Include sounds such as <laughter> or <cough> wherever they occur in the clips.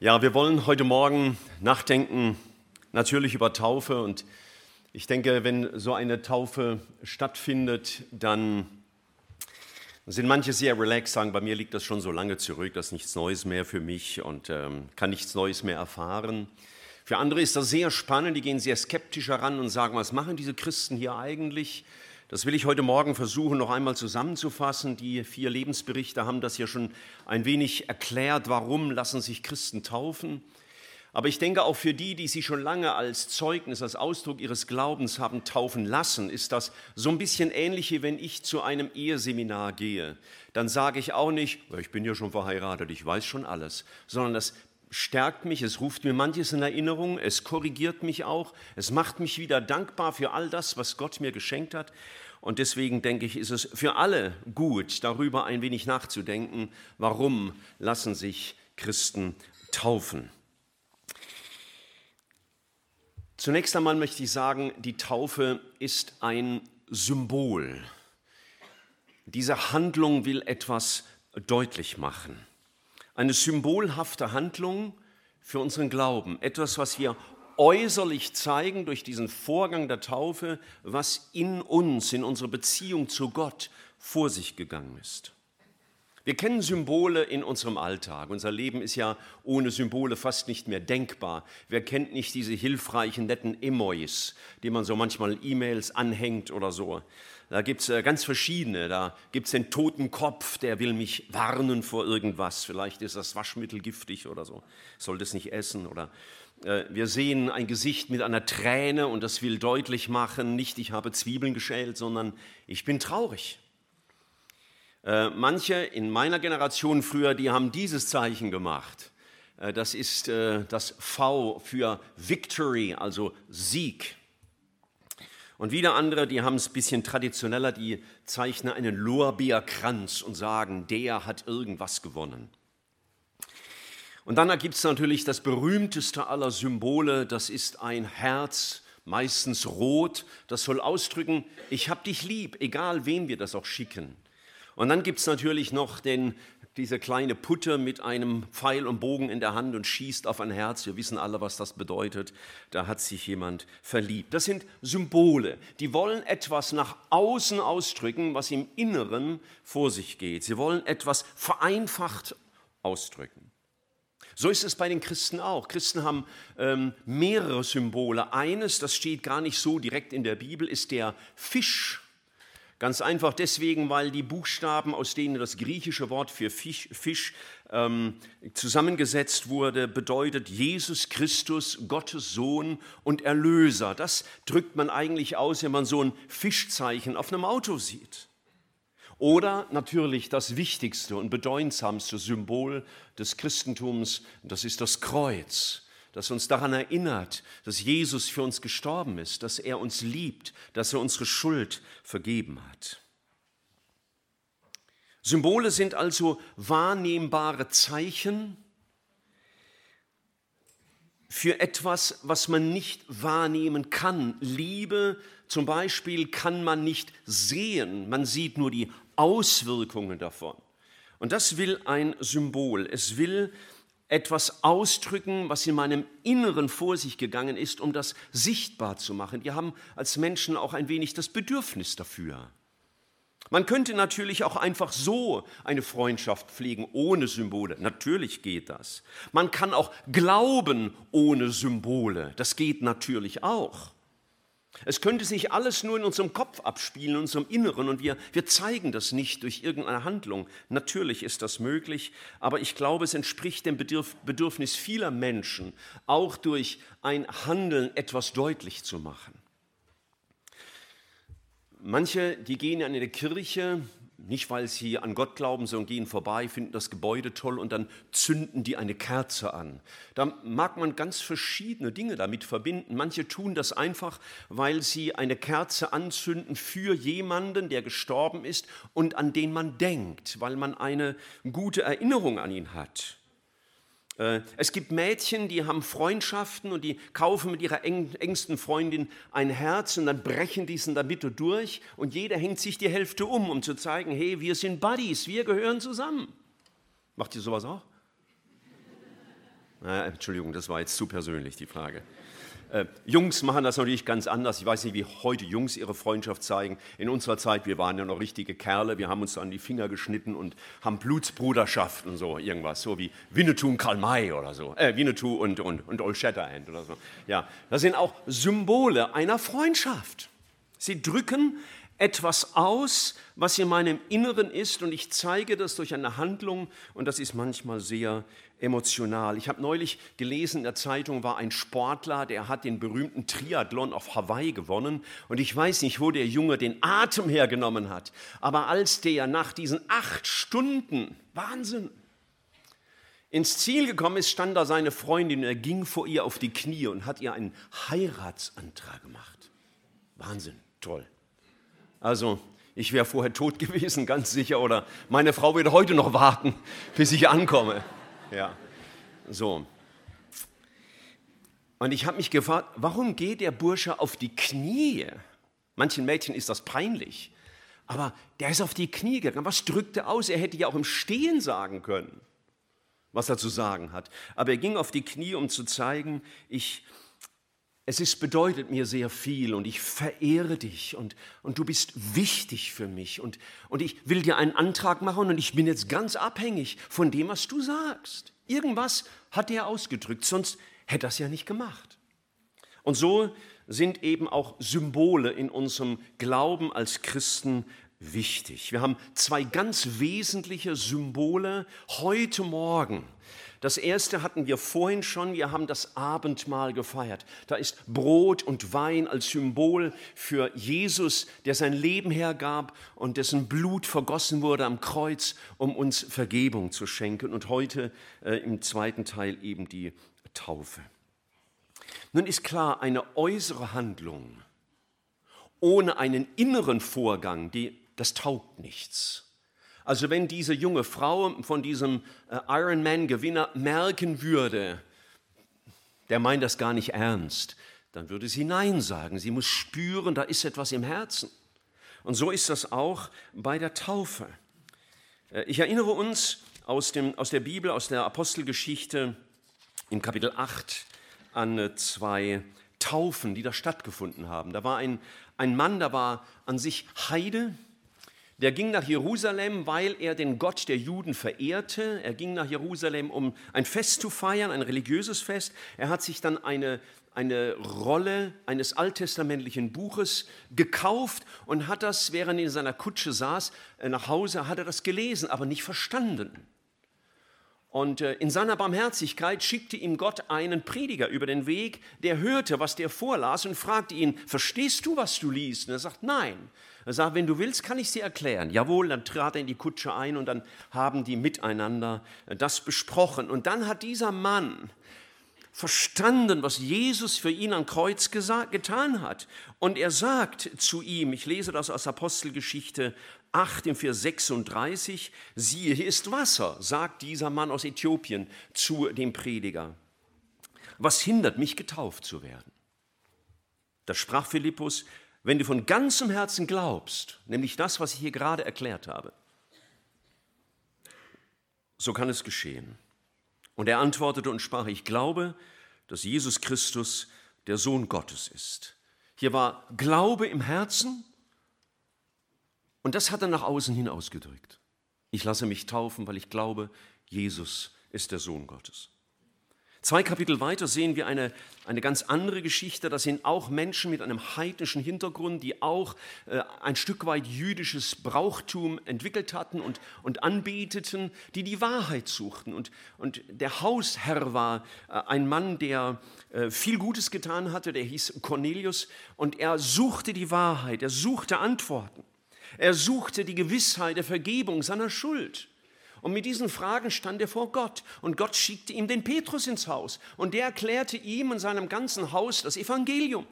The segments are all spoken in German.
Ja, wir wollen heute Morgen nachdenken, natürlich über Taufe. Und ich denke, wenn so eine Taufe stattfindet, dann sind manche sehr relaxed, sagen, bei mir liegt das schon so lange zurück, das ist nichts Neues mehr für mich und ähm, kann nichts Neues mehr erfahren. Für andere ist das sehr spannend, die gehen sehr skeptisch heran und sagen, was machen diese Christen hier eigentlich? Das will ich heute Morgen versuchen, noch einmal zusammenzufassen. Die vier Lebensberichte haben das ja schon ein wenig erklärt, warum lassen sich Christen taufen. Aber ich denke auch für die, die sich schon lange als Zeugnis, als Ausdruck ihres Glaubens haben taufen lassen, ist das so ein bisschen ähnlich, wie wenn ich zu einem Eheseminar gehe. Dann sage ich auch nicht, ich bin ja schon verheiratet, ich weiß schon alles, sondern das stärkt mich, es ruft mir manches in Erinnerung, es korrigiert mich auch, es macht mich wieder dankbar für all das, was Gott mir geschenkt hat. Und deswegen denke ich, ist es für alle gut, darüber ein wenig nachzudenken, warum lassen sich Christen taufen. Zunächst einmal möchte ich sagen, die Taufe ist ein Symbol. Diese Handlung will etwas deutlich machen eine symbolhafte Handlung für unseren Glauben, etwas, was wir äußerlich zeigen durch diesen Vorgang der Taufe, was in uns, in unserer Beziehung zu Gott vor sich gegangen ist. Wir kennen Symbole in unserem Alltag. Unser Leben ist ja ohne Symbole fast nicht mehr denkbar. Wer kennt nicht diese hilfreichen, netten Emojis, die man so manchmal E-Mails anhängt oder so? Da gibt es äh, ganz verschiedene. Da gibt es den toten Kopf, der will mich warnen vor irgendwas. Vielleicht ist das Waschmittel giftig oder so. Soll das nicht essen oder äh, wir sehen ein Gesicht mit einer Träne und das will deutlich machen, nicht ich habe Zwiebeln geschält, sondern ich bin traurig. Äh, manche in meiner Generation früher, die haben dieses Zeichen gemacht. Das ist das V für Victory, also Sieg. Und wieder andere, die haben es ein bisschen traditioneller, die zeichnen einen Lorbeerkranz und sagen, der hat irgendwas gewonnen. Und dann ergibt es natürlich das berühmteste aller Symbole, das ist ein Herz, meistens rot, das soll ausdrücken, ich hab dich lieb, egal wem wir das auch schicken. Und dann gibt es natürlich noch den diese kleine Putte mit einem Pfeil und Bogen in der Hand und schießt auf ein Herz. Wir wissen alle, was das bedeutet. Da hat sich jemand verliebt. Das sind Symbole. Die wollen etwas nach außen ausdrücken, was im Inneren vor sich geht. Sie wollen etwas vereinfacht ausdrücken. So ist es bei den Christen auch. Christen haben ähm, mehrere Symbole. Eines, das steht gar nicht so direkt in der Bibel, ist der Fisch Ganz einfach deswegen, weil die Buchstaben, aus denen das griechische Wort für Fisch, Fisch ähm, zusammengesetzt wurde, bedeutet Jesus Christus, Gottes Sohn und Erlöser. Das drückt man eigentlich aus, wenn man so ein Fischzeichen auf einem Auto sieht. Oder natürlich das wichtigste und bedeutsamste Symbol des Christentums, das ist das Kreuz das uns daran erinnert, dass Jesus für uns gestorben ist, dass er uns liebt, dass er unsere Schuld vergeben hat. Symbole sind also wahrnehmbare Zeichen für etwas, was man nicht wahrnehmen kann. Liebe zum Beispiel kann man nicht sehen, man sieht nur die Auswirkungen davon. Und das will ein Symbol. Es will etwas ausdrücken, was in meinem Inneren vor sich gegangen ist, um das sichtbar zu machen. Wir haben als Menschen auch ein wenig das Bedürfnis dafür. Man könnte natürlich auch einfach so eine Freundschaft pflegen, ohne Symbole. Natürlich geht das. Man kann auch glauben ohne Symbole. Das geht natürlich auch. Es könnte sich alles nur in unserem Kopf abspielen, in unserem Inneren, und wir, wir zeigen das nicht durch irgendeine Handlung. Natürlich ist das möglich, aber ich glaube, es entspricht dem Bedürfnis vieler Menschen, auch durch ein Handeln etwas deutlich zu machen. Manche, die gehen in eine Kirche, nicht, weil sie an Gott glauben, sondern gehen vorbei, finden das Gebäude toll und dann zünden die eine Kerze an. Da mag man ganz verschiedene Dinge damit verbinden. Manche tun das einfach, weil sie eine Kerze anzünden für jemanden, der gestorben ist und an den man denkt, weil man eine gute Erinnerung an ihn hat. Äh, es gibt Mädchen, die haben Freundschaften und die kaufen mit ihrer engsten Freundin ein Herz und dann brechen die es in der Mitte durch und jeder hängt sich die Hälfte um, um zu zeigen, hey, wir sind Buddies, wir gehören zusammen. Macht ihr sowas auch? Na, Entschuldigung, das war jetzt zu persönlich, die Frage. Äh, Jungs machen das natürlich ganz anders. Ich weiß nicht, wie heute Jungs ihre Freundschaft zeigen. In unserer Zeit, wir waren ja noch richtige Kerle, wir haben uns an die Finger geschnitten und haben Blutsbruderschaft und so irgendwas, so wie Winnetou und Karl May oder so. Äh, Winnetou und, und, und Old Shatterhand oder so. Ja, das sind auch Symbole einer Freundschaft. Sie drücken etwas aus, was in meinem Inneren ist und ich zeige das durch eine Handlung und das ist manchmal sehr emotional. Ich habe neulich gelesen, in der Zeitung war ein Sportler, der hat den berühmten Triathlon auf Hawaii gewonnen. Und ich weiß nicht, wo der Junge den Atem hergenommen hat. Aber als der nach diesen acht Stunden, Wahnsinn, ins Ziel gekommen ist, stand da seine Freundin und er ging vor ihr auf die Knie und hat ihr einen Heiratsantrag gemacht. Wahnsinn, toll. Also, ich wäre vorher tot <laughs> gewesen, ganz sicher, oder meine Frau würde heute noch warten, bis ich ankomme. Ja, so. Und ich habe mich gefragt, warum geht der Bursche auf die Knie? Manchen Mädchen ist das peinlich. Aber der ist auf die Knie gegangen. Was drückt er aus? Er hätte ja auch im Stehen sagen können, was er zu sagen hat. Aber er ging auf die Knie, um zu zeigen, ich, es ist, bedeutet mir sehr viel und ich verehre dich und, und du bist wichtig für mich und, und ich will dir einen Antrag machen und ich bin jetzt ganz abhängig von dem, was du sagst. Irgendwas hat er ausgedrückt, sonst hätte er es ja nicht gemacht. Und so sind eben auch Symbole in unserem Glauben als Christen wichtig. Wir haben zwei ganz wesentliche Symbole heute Morgen das erste hatten wir vorhin schon, wir haben das Abendmahl gefeiert. Da ist Brot und Wein als Symbol für Jesus, der sein Leben hergab und dessen Blut vergossen wurde am Kreuz, um uns Vergebung zu schenken. Und heute äh, im zweiten Teil eben die Taufe. Nun ist klar, eine äußere Handlung ohne einen inneren Vorgang, die, das taugt nichts. Also wenn diese junge Frau von diesem äh, Ironman-Gewinner merken würde, der meint das gar nicht ernst, dann würde sie Nein sagen. Sie muss spüren, da ist etwas im Herzen. Und so ist das auch bei der Taufe. Äh, ich erinnere uns aus, dem, aus der Bibel, aus der Apostelgeschichte im Kapitel 8 an äh, zwei Taufen, die da stattgefunden haben. Da war ein, ein Mann, da war an sich Heide, der ging nach Jerusalem, weil er den Gott der Juden verehrte. Er ging nach Jerusalem, um ein Fest zu feiern, ein religiöses Fest. Er hat sich dann eine, eine Rolle eines alttestamentlichen Buches gekauft und hat das, während er in seiner Kutsche saß, äh, nach Hause, hat er das gelesen, aber nicht verstanden. Und äh, in seiner Barmherzigkeit schickte ihm Gott einen Prediger über den Weg, der hörte, was der vorlas und fragte ihn, verstehst du, was du liest? Und er sagt, nein. Er sagt, wenn du willst, kann ich sie erklären. Jawohl, dann trat er in die Kutsche ein und dann haben die miteinander das besprochen. Und dann hat dieser Mann verstanden, was Jesus für ihn am Kreuz gesagt, getan hat. Und er sagt zu ihm, ich lese das aus Apostelgeschichte 8 im Vers 36, siehe, hier ist Wasser, sagt dieser Mann aus Äthiopien zu dem Prediger. Was hindert mich, getauft zu werden? Da sprach Philippus, wenn du von ganzem Herzen glaubst, nämlich das, was ich hier gerade erklärt habe, so kann es geschehen. Und er antwortete und sprach, ich glaube, dass Jesus Christus der Sohn Gottes ist. Hier war Glaube im Herzen und das hat er nach außen hin ausgedrückt. Ich lasse mich taufen, weil ich glaube, Jesus ist der Sohn Gottes. Zwei Kapitel weiter sehen wir eine, eine ganz andere Geschichte. Das sind auch Menschen mit einem heidnischen Hintergrund, die auch äh, ein Stück weit jüdisches Brauchtum entwickelt hatten und, und anbeteten, die die Wahrheit suchten. Und, und der Hausherr war äh, ein Mann, der äh, viel Gutes getan hatte, der hieß Cornelius, und er suchte die Wahrheit, er suchte Antworten. Er suchte die Gewissheit der Vergebung seiner Schuld. Und mit diesen Fragen stand er vor Gott. Und Gott schickte ihm den Petrus ins Haus. Und der erklärte ihm und seinem ganzen Haus das Evangelium.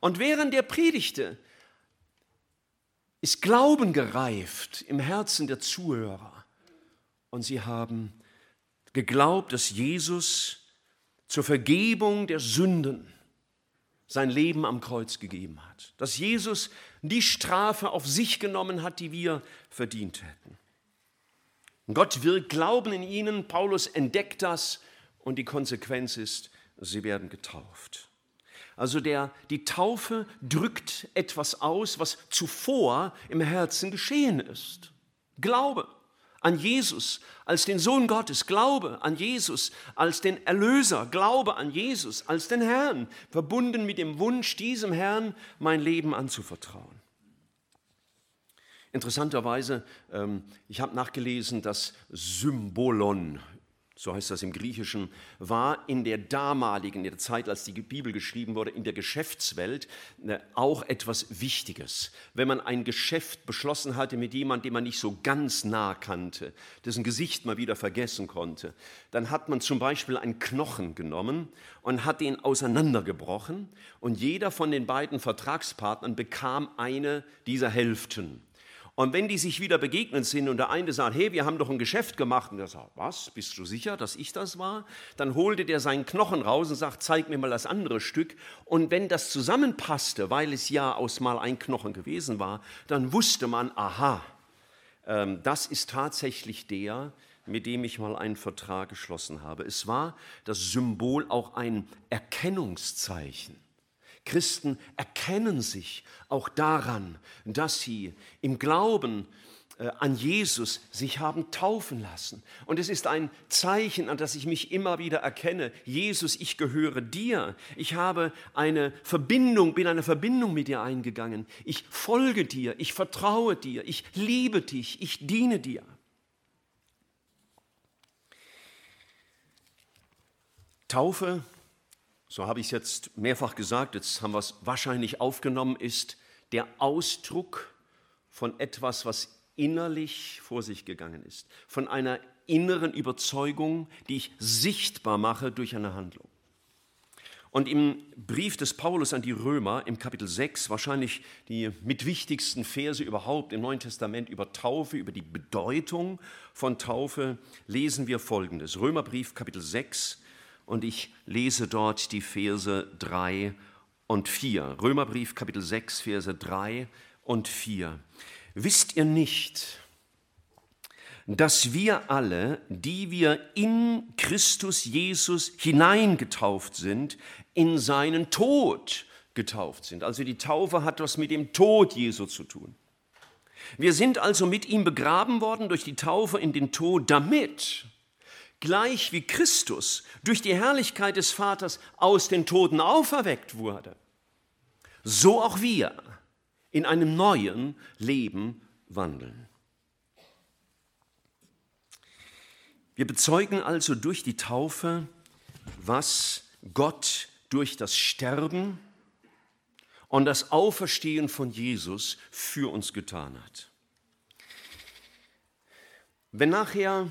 Und während er predigte, ist Glauben gereift im Herzen der Zuhörer. Und sie haben geglaubt, dass Jesus zur Vergebung der Sünden sein Leben am Kreuz gegeben hat. Dass Jesus die Strafe auf sich genommen hat, die wir verdient hätten. Gott wirkt Glauben in ihnen, Paulus entdeckt das und die Konsequenz ist, sie werden getauft. Also der, die Taufe drückt etwas aus, was zuvor im Herzen geschehen ist. Glaube an Jesus als den Sohn Gottes, Glaube an Jesus als den Erlöser, Glaube an Jesus als den Herrn, verbunden mit dem Wunsch, diesem Herrn mein Leben anzuvertrauen. Interessanterweise, ähm, ich habe nachgelesen, dass Symbolon, so heißt das im Griechischen, war in der damaligen, in der Zeit, als die Bibel geschrieben wurde, in der Geschäftswelt äh, auch etwas Wichtiges. Wenn man ein Geschäft beschlossen hatte mit jemandem, den man nicht so ganz nah kannte, dessen Gesicht man wieder vergessen konnte, dann hat man zum Beispiel einen Knochen genommen und hat ihn auseinandergebrochen und jeder von den beiden Vertragspartnern bekam eine dieser Hälften. Und wenn die sich wieder begegnet sind und der eine sagt, hey, wir haben doch ein Geschäft gemacht, und der sagt, was, bist du sicher, dass ich das war? Dann holte der seinen Knochen raus und sagt, zeig mir mal das andere Stück. Und wenn das zusammenpasste, weil es ja aus mal ein Knochen gewesen war, dann wusste man, aha, ähm, das ist tatsächlich der, mit dem ich mal einen Vertrag geschlossen habe. Es war das Symbol auch ein Erkennungszeichen. Christen erkennen sich auch daran, dass sie im Glauben äh, an Jesus sich haben taufen lassen. Und es ist ein Zeichen, an das ich mich immer wieder erkenne. Jesus, ich gehöre dir. Ich habe eine Verbindung, bin eine Verbindung mit dir eingegangen. Ich folge dir, ich vertraue dir, ich liebe dich, ich diene dir. Taufe so habe ich es jetzt mehrfach gesagt, jetzt haben wir es wahrscheinlich aufgenommen, ist der Ausdruck von etwas, was innerlich vor sich gegangen ist, von einer inneren Überzeugung, die ich sichtbar mache durch eine Handlung. Und im Brief des Paulus an die Römer im Kapitel 6, wahrscheinlich die mitwichtigsten Verse überhaupt im Neuen Testament über Taufe, über die Bedeutung von Taufe, lesen wir folgendes. Römerbrief Kapitel 6, und ich lese dort die Verse 3 und 4. Römerbrief Kapitel 6, Verse 3 und 4. Wisst ihr nicht, dass wir alle, die wir in Christus Jesus hineingetauft sind, in seinen Tod getauft sind. Also die Taufe hat was mit dem Tod Jesu zu tun. Wir sind also mit ihm begraben worden durch die Taufe in den Tod, damit, gleich wie Christus durch die Herrlichkeit des Vaters aus den Toten auferweckt wurde, so auch wir in einem neuen Leben wandeln. Wir bezeugen also durch die Taufe, was Gott durch das Sterben und das Auferstehen von Jesus für uns getan hat. Wenn nachher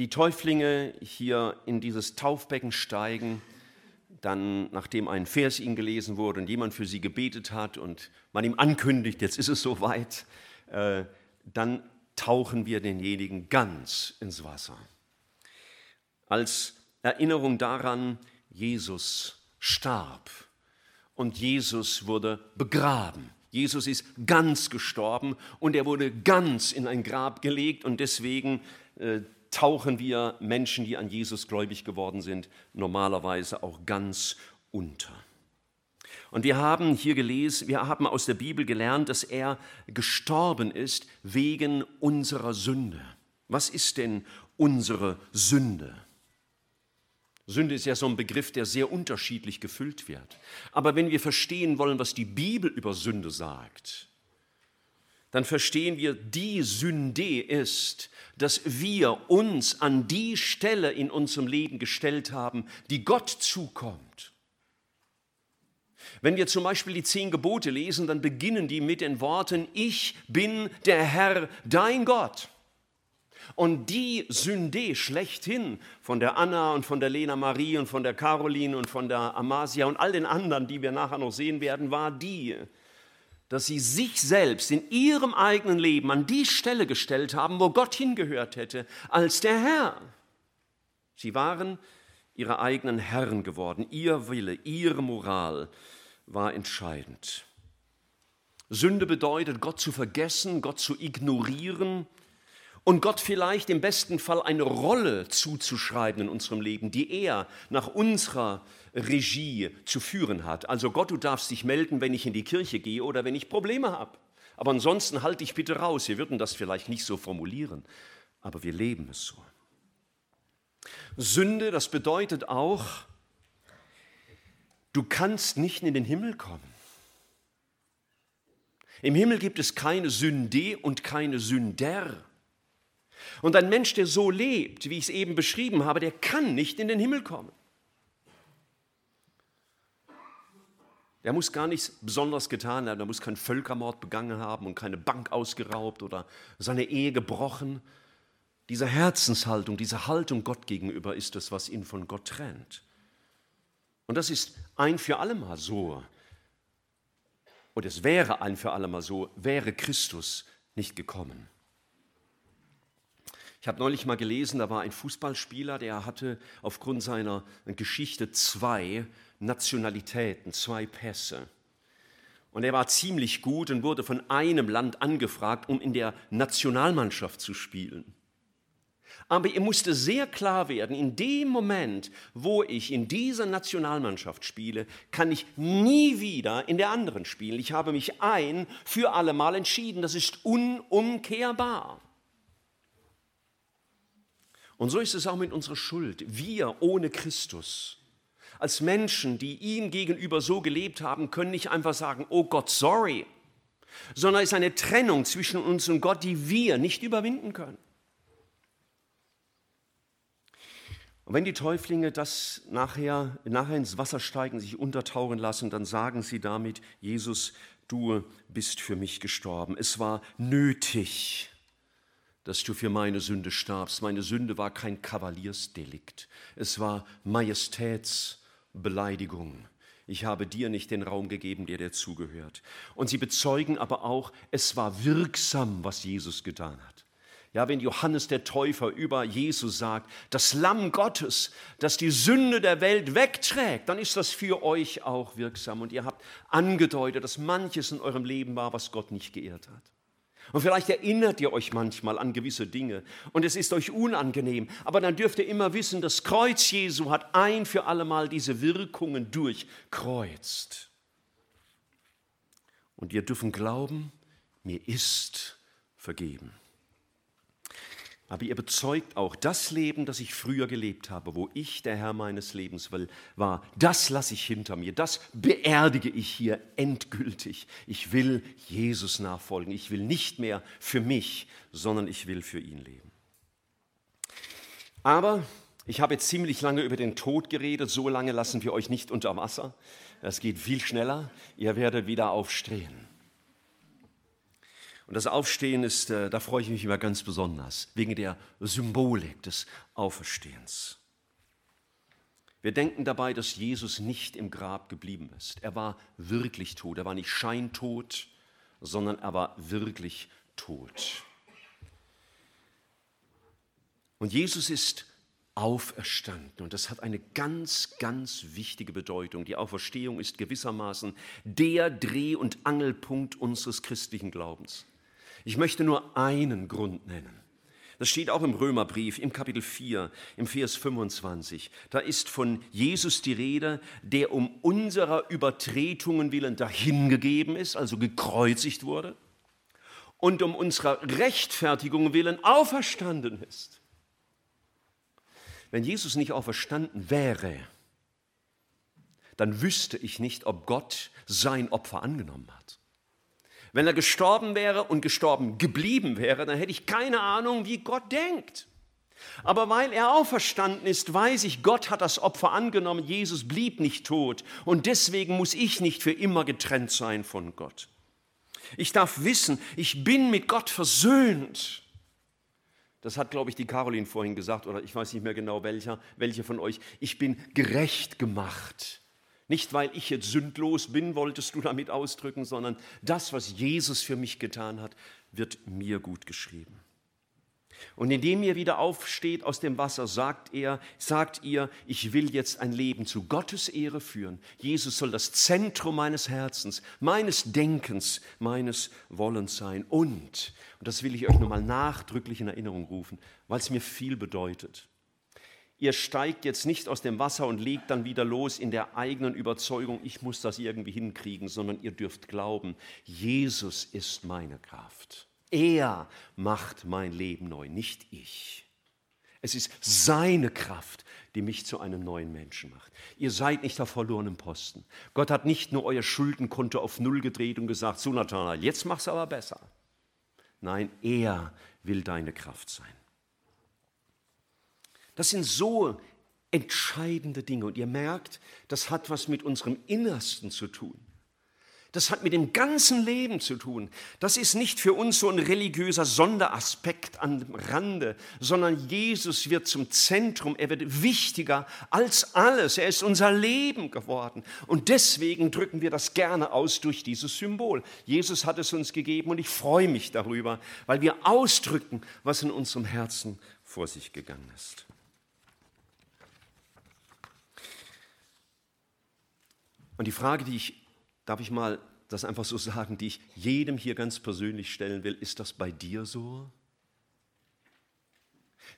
die Täuflinge hier in dieses Taufbecken steigen, dann, nachdem ein Vers ihnen gelesen wurde und jemand für sie gebetet hat und man ihm ankündigt, jetzt ist es soweit, äh, dann tauchen wir denjenigen ganz ins Wasser. Als Erinnerung daran, Jesus starb und Jesus wurde begraben. Jesus ist ganz gestorben und er wurde ganz in ein Grab gelegt und deswegen äh, tauchen wir Menschen, die an Jesus gläubig geworden sind, normalerweise auch ganz unter. Und wir haben hier gelesen, wir haben aus der Bibel gelernt, dass er gestorben ist wegen unserer Sünde. Was ist denn unsere Sünde? Sünde ist ja so ein Begriff, der sehr unterschiedlich gefüllt wird. Aber wenn wir verstehen wollen, was die Bibel über Sünde sagt, dann verstehen wir, die Sünde ist, dass wir uns an die Stelle in unserem Leben gestellt haben, die Gott zukommt. Wenn wir zum Beispiel die zehn Gebote lesen, dann beginnen die mit den Worten, ich bin der Herr, dein Gott. Und die Sünde schlechthin von der Anna und von der Lena Marie und von der Caroline und von der Amasia und all den anderen, die wir nachher noch sehen werden, war die, dass sie sich selbst in ihrem eigenen Leben an die Stelle gestellt haben, wo Gott hingehört hätte, als der Herr. Sie waren ihre eigenen Herren geworden. Ihr Wille, ihre Moral war entscheidend. Sünde bedeutet, Gott zu vergessen, Gott zu ignorieren und Gott vielleicht im besten Fall eine Rolle zuzuschreiben in unserem Leben, die er nach unserer Regie zu führen hat. Also Gott, du darfst dich melden, wenn ich in die Kirche gehe oder wenn ich Probleme habe. Aber ansonsten halte dich bitte raus. Wir würden das vielleicht nicht so formulieren, aber wir leben es so. Sünde, das bedeutet auch, du kannst nicht in den Himmel kommen. Im Himmel gibt es keine Sünde und keine Sünder. Und ein Mensch, der so lebt, wie ich es eben beschrieben habe, der kann nicht in den Himmel kommen. Der muss gar nichts besonders getan haben, der muss keinen Völkermord begangen haben und keine Bank ausgeraubt oder seine Ehe gebrochen. Diese Herzenshaltung, diese Haltung Gott gegenüber ist es, was ihn von Gott trennt. Und das ist ein für allemal so. Und es wäre ein für allemal so, wäre Christus nicht gekommen. Ich habe neulich mal gelesen, da war ein Fußballspieler, der hatte aufgrund seiner Geschichte zwei Nationalitäten, zwei Pässe. Und er war ziemlich gut und wurde von einem Land angefragt, um in der Nationalmannschaft zu spielen. Aber ihr musste sehr klar werden, in dem Moment, wo ich in dieser Nationalmannschaft spiele, kann ich nie wieder in der anderen spielen. Ich habe mich ein für alle Mal entschieden. Das ist unumkehrbar. Und so ist es auch mit unserer Schuld. Wir ohne Christus als Menschen, die ihm gegenüber so gelebt haben, können nicht einfach sagen, oh Gott, sorry, sondern es ist eine Trennung zwischen uns und Gott, die wir nicht überwinden können. Und wenn die Täuflinge das nachher, nachher ins Wasser steigen, sich untertauchen lassen, dann sagen sie damit, Jesus, du bist für mich gestorben. Es war nötig, dass du für meine Sünde starbst. Meine Sünde war kein Kavaliersdelikt. Es war Majestäts Beleidigung. Ich habe dir nicht den Raum gegeben, der dir zugehört. Und sie bezeugen aber auch, es war wirksam, was Jesus getan hat. Ja, wenn Johannes der Täufer über Jesus sagt, das Lamm Gottes, das die Sünde der Welt wegträgt, dann ist das für euch auch wirksam. Und ihr habt angedeutet, dass manches in eurem Leben war, was Gott nicht geehrt hat. Und vielleicht erinnert ihr euch manchmal an gewisse Dinge und es ist euch unangenehm. Aber dann dürft ihr immer wissen, das Kreuz Jesu hat ein für allemal diese Wirkungen durchkreuzt. Und ihr dürfen glauben, mir ist vergeben. Aber ihr bezeugt auch, das Leben, das ich früher gelebt habe, wo ich der Herr meines Lebens will, war, das lasse ich hinter mir, das beerdige ich hier endgültig. Ich will Jesus nachfolgen. Ich will nicht mehr für mich, sondern ich will für ihn leben. Aber ich habe jetzt ziemlich lange über den Tod geredet, so lange lassen wir euch nicht unter Wasser. Es geht viel schneller, ihr werdet wieder aufstehen. Und das Aufstehen ist, äh, da freue ich mich immer ganz besonders, wegen der Symbolik des Auferstehens. Wir denken dabei, dass Jesus nicht im Grab geblieben ist. Er war wirklich tot. Er war nicht scheintot, sondern er war wirklich tot. Und Jesus ist auferstanden. Und das hat eine ganz, ganz wichtige Bedeutung. Die Auferstehung ist gewissermaßen der Dreh- und Angelpunkt unseres christlichen Glaubens. Ich möchte nur einen Grund nennen. Das steht auch im Römerbrief im Kapitel 4, im Vers 25. Da ist von Jesus die Rede, der um unserer Übertretungen willen dahingegeben ist, also gekreuzigt wurde, und um unserer Rechtfertigung willen auferstanden ist. Wenn Jesus nicht auferstanden wäre, dann wüsste ich nicht, ob Gott sein Opfer angenommen hat. Wenn er gestorben wäre und gestorben geblieben wäre, dann hätte ich keine Ahnung, wie Gott denkt. Aber weil er auferstanden ist, weiß ich, Gott hat das Opfer angenommen, Jesus blieb nicht tot und deswegen muss ich nicht für immer getrennt sein von Gott. Ich darf wissen, ich bin mit Gott versöhnt. Das hat, glaube ich, die Caroline vorhin gesagt, oder ich weiß nicht mehr genau welcher, welche von euch. Ich bin gerecht gemacht. Nicht, weil ich jetzt sündlos bin, wolltest du damit ausdrücken, sondern das, was Jesus für mich getan hat, wird mir gut geschrieben. Und indem ihr wieder aufsteht aus dem Wasser, sagt er, sagt ihr, ich will jetzt ein Leben zu Gottes Ehre führen. Jesus soll das Zentrum meines Herzens, meines Denkens, meines Wollens sein. Und, und das will ich euch nochmal nachdrücklich in Erinnerung rufen, weil es mir viel bedeutet. Ihr steigt jetzt nicht aus dem Wasser und legt dann wieder los in der eigenen Überzeugung, ich muss das irgendwie hinkriegen, sondern ihr dürft glauben, Jesus ist meine Kraft. Er macht mein Leben neu, nicht ich. Es ist seine Kraft, die mich zu einem neuen Menschen macht. Ihr seid nicht auf verlorenem Posten. Gott hat nicht nur euer Schuldenkonto auf Null gedreht und gesagt, so Nathanael, jetzt mach's aber besser. Nein, er will deine Kraft sein. Das sind so entscheidende Dinge und ihr merkt, das hat was mit unserem Innersten zu tun. Das hat mit dem ganzen Leben zu tun. Das ist nicht für uns so ein religiöser Sonderaspekt am Rande, sondern Jesus wird zum Zentrum. Er wird wichtiger als alles. Er ist unser Leben geworden. Und deswegen drücken wir das gerne aus durch dieses Symbol. Jesus hat es uns gegeben und ich freue mich darüber, weil wir ausdrücken, was in unserem Herzen vor sich gegangen ist. Und die Frage, die ich darf ich mal das einfach so sagen, die ich jedem hier ganz persönlich stellen will, ist das bei dir so?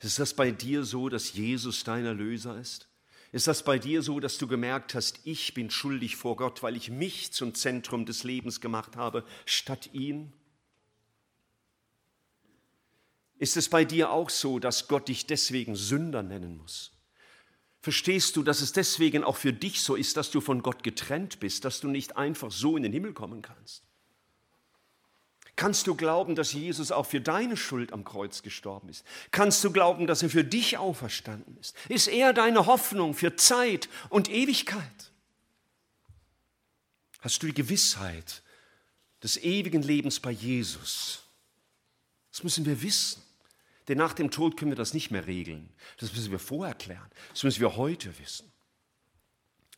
Ist das bei dir so, dass Jesus dein Erlöser ist? Ist das bei dir so, dass du gemerkt hast, ich bin schuldig vor Gott, weil ich mich zum Zentrum des Lebens gemacht habe, statt ihn? Ist es bei dir auch so, dass Gott dich deswegen Sünder nennen muss? Verstehst du, dass es deswegen auch für dich so ist, dass du von Gott getrennt bist, dass du nicht einfach so in den Himmel kommen kannst? Kannst du glauben, dass Jesus auch für deine Schuld am Kreuz gestorben ist? Kannst du glauben, dass er für dich auferstanden ist? Ist er deine Hoffnung für Zeit und Ewigkeit? Hast du die Gewissheit des ewigen Lebens bei Jesus? Das müssen wir wissen. Denn nach dem Tod können wir das nicht mehr regeln. Das müssen wir vorher klären. Das müssen wir heute wissen.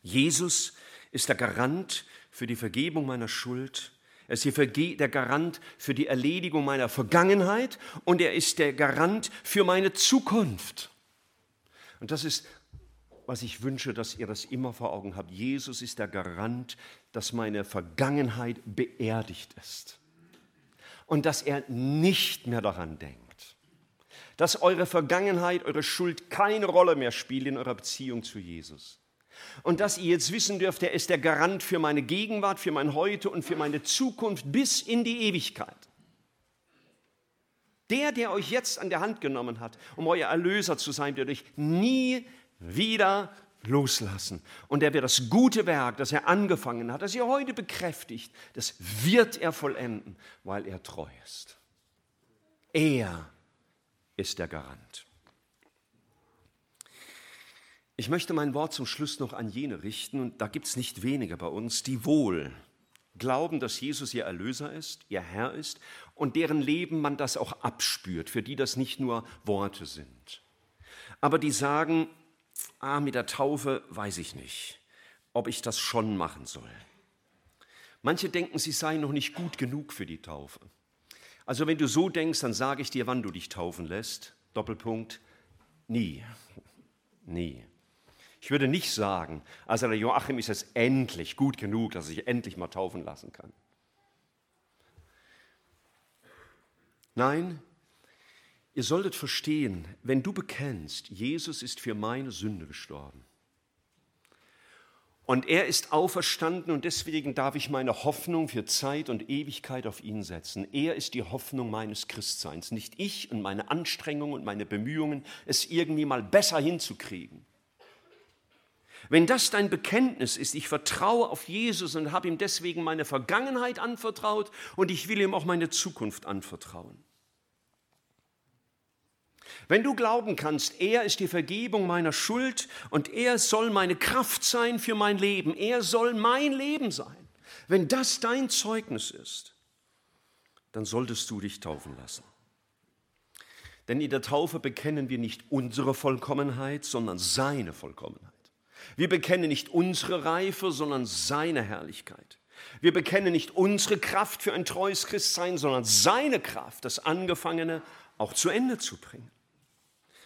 Jesus ist der Garant für die Vergebung meiner Schuld. Er ist der Garant für die Erledigung meiner Vergangenheit und er ist der Garant für meine Zukunft. Und das ist, was ich wünsche, dass ihr das immer vor Augen habt. Jesus ist der Garant, dass meine Vergangenheit beerdigt ist und dass er nicht mehr daran denkt dass eure Vergangenheit, eure Schuld keine Rolle mehr spielt in eurer Beziehung zu Jesus. Und dass ihr jetzt wissen dürft, er ist der Garant für meine Gegenwart, für mein Heute und für meine Zukunft bis in die Ewigkeit. Der, der euch jetzt an der Hand genommen hat, um euer Erlöser zu sein, wird euch nie wieder loslassen. Und er wird das gute Werk, das er angefangen hat, das ihr heute bekräftigt, das wird er vollenden, weil er treu ist. Er ist der Garant. Ich möchte mein Wort zum Schluss noch an jene richten, und da gibt es nicht wenige bei uns, die wohl glauben, dass Jesus ihr Erlöser ist, ihr Herr ist und deren Leben man das auch abspürt, für die das nicht nur Worte sind. Aber die sagen, ah, mit der Taufe weiß ich nicht, ob ich das schon machen soll. Manche denken, sie seien noch nicht gut genug für die Taufe. Also wenn du so denkst, dann sage ich dir, wann du dich taufen lässt. Doppelpunkt, nie. Nie. Ich würde nicht sagen, also der Joachim ist jetzt endlich gut genug, dass sich endlich mal taufen lassen kann. Nein, ihr solltet verstehen, wenn du bekennst, Jesus ist für meine Sünde gestorben, und er ist auferstanden und deswegen darf ich meine Hoffnung für Zeit und Ewigkeit auf ihn setzen. Er ist die Hoffnung meines Christseins, nicht ich und meine Anstrengungen und meine Bemühungen, es irgendwie mal besser hinzukriegen. Wenn das dein Bekenntnis ist, ich vertraue auf Jesus und habe ihm deswegen meine Vergangenheit anvertraut und ich will ihm auch meine Zukunft anvertrauen wenn du glauben kannst, er ist die Vergebung meiner Schuld und er soll meine Kraft sein für mein Leben, er soll mein Leben sein, wenn das dein Zeugnis ist, dann solltest du dich taufen lassen. Denn in der Taufe bekennen wir nicht unsere Vollkommenheit, sondern seine Vollkommenheit. Wir bekennen nicht unsere Reife, sondern seine Herrlichkeit. Wir bekennen nicht unsere Kraft für ein treues Christsein, sondern seine Kraft, das Angefangene auch zu Ende zu bringen.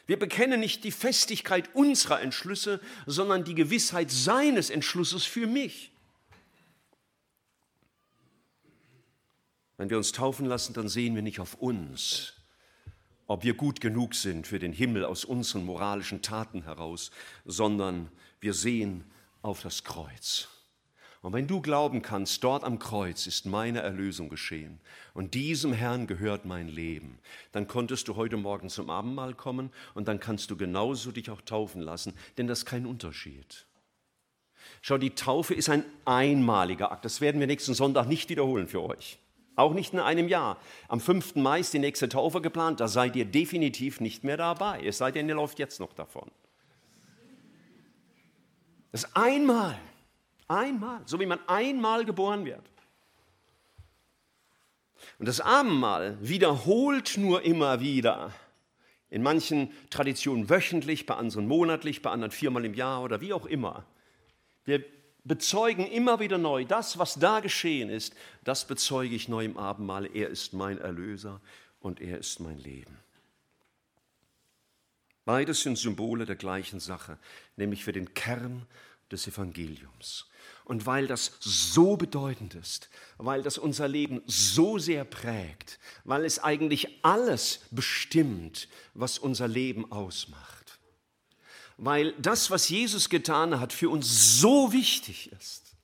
Wir bekennen nicht die Festigkeit unserer Entschlüsse, sondern die Gewissheit seines Entschlusses für mich. Wenn wir uns taufen lassen, dann sehen wir nicht auf uns, ob wir gut genug sind für den Himmel aus unseren moralischen Taten heraus, sondern wir sehen auf das Kreuz. Und wenn du glauben kannst, dort am Kreuz ist meine Erlösung geschehen und diesem Herrn gehört mein Leben, dann konntest du heute Morgen zum Abendmahl kommen und dann kannst du genauso dich auch taufen lassen, denn das ist kein Unterschied. Schau, die Taufe ist ein einmaliger Akt. Das werden wir nächsten Sonntag nicht wiederholen für euch. Auch nicht in einem Jahr. Am 5. Mai ist die nächste Taufe geplant. Da seid ihr definitiv nicht mehr dabei. Es sei denn, ihr lauft jetzt noch davon. Das einmal. Einmal, so wie man einmal geboren wird. Und das Abendmahl wiederholt nur immer wieder. In manchen Traditionen wöchentlich, bei anderen monatlich, bei anderen viermal im Jahr oder wie auch immer. Wir bezeugen immer wieder neu, das, was da geschehen ist, das bezeuge ich neu im Abendmahl. Er ist mein Erlöser und er ist mein Leben. Beides sind Symbole der gleichen Sache, nämlich für den Kern des Evangeliums. Und weil das so bedeutend ist, weil das unser Leben so sehr prägt, weil es eigentlich alles bestimmt, was unser Leben ausmacht, weil das, was Jesus getan hat, für uns so wichtig ist,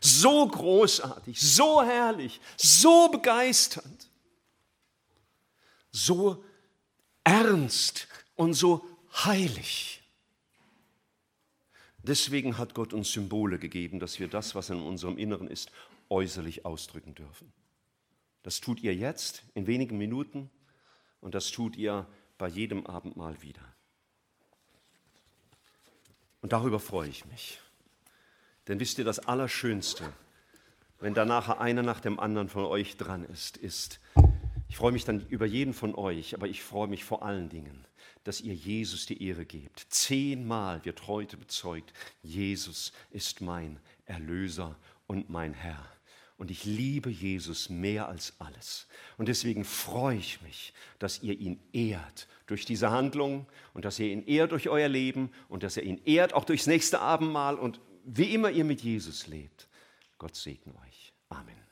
so großartig, so herrlich, so begeisternd, so ernst und so heilig Deswegen hat Gott uns Symbole gegeben, dass wir das, was in unserem Inneren ist, äußerlich ausdrücken dürfen. Das tut ihr jetzt in wenigen Minuten und das tut ihr bei jedem Abendmahl wieder. Und darüber freue ich mich. Denn wisst ihr, das Allerschönste, wenn da nachher einer nach dem anderen von euch dran ist, ist, ich freue mich dann über jeden von euch, aber ich freue mich vor allen Dingen, dass ihr Jesus die Ehre gebt. Zehnmal wird heute bezeugt, Jesus ist mein Erlöser und mein Herr. Und ich liebe Jesus mehr als alles. Und deswegen freue ich mich, dass ihr ihn ehrt durch diese Handlung und dass ihr ihn ehrt durch euer Leben und dass ihr ihn ehrt auch durchs nächste Abendmahl und wie immer ihr mit Jesus lebt. Gott segne euch. Amen.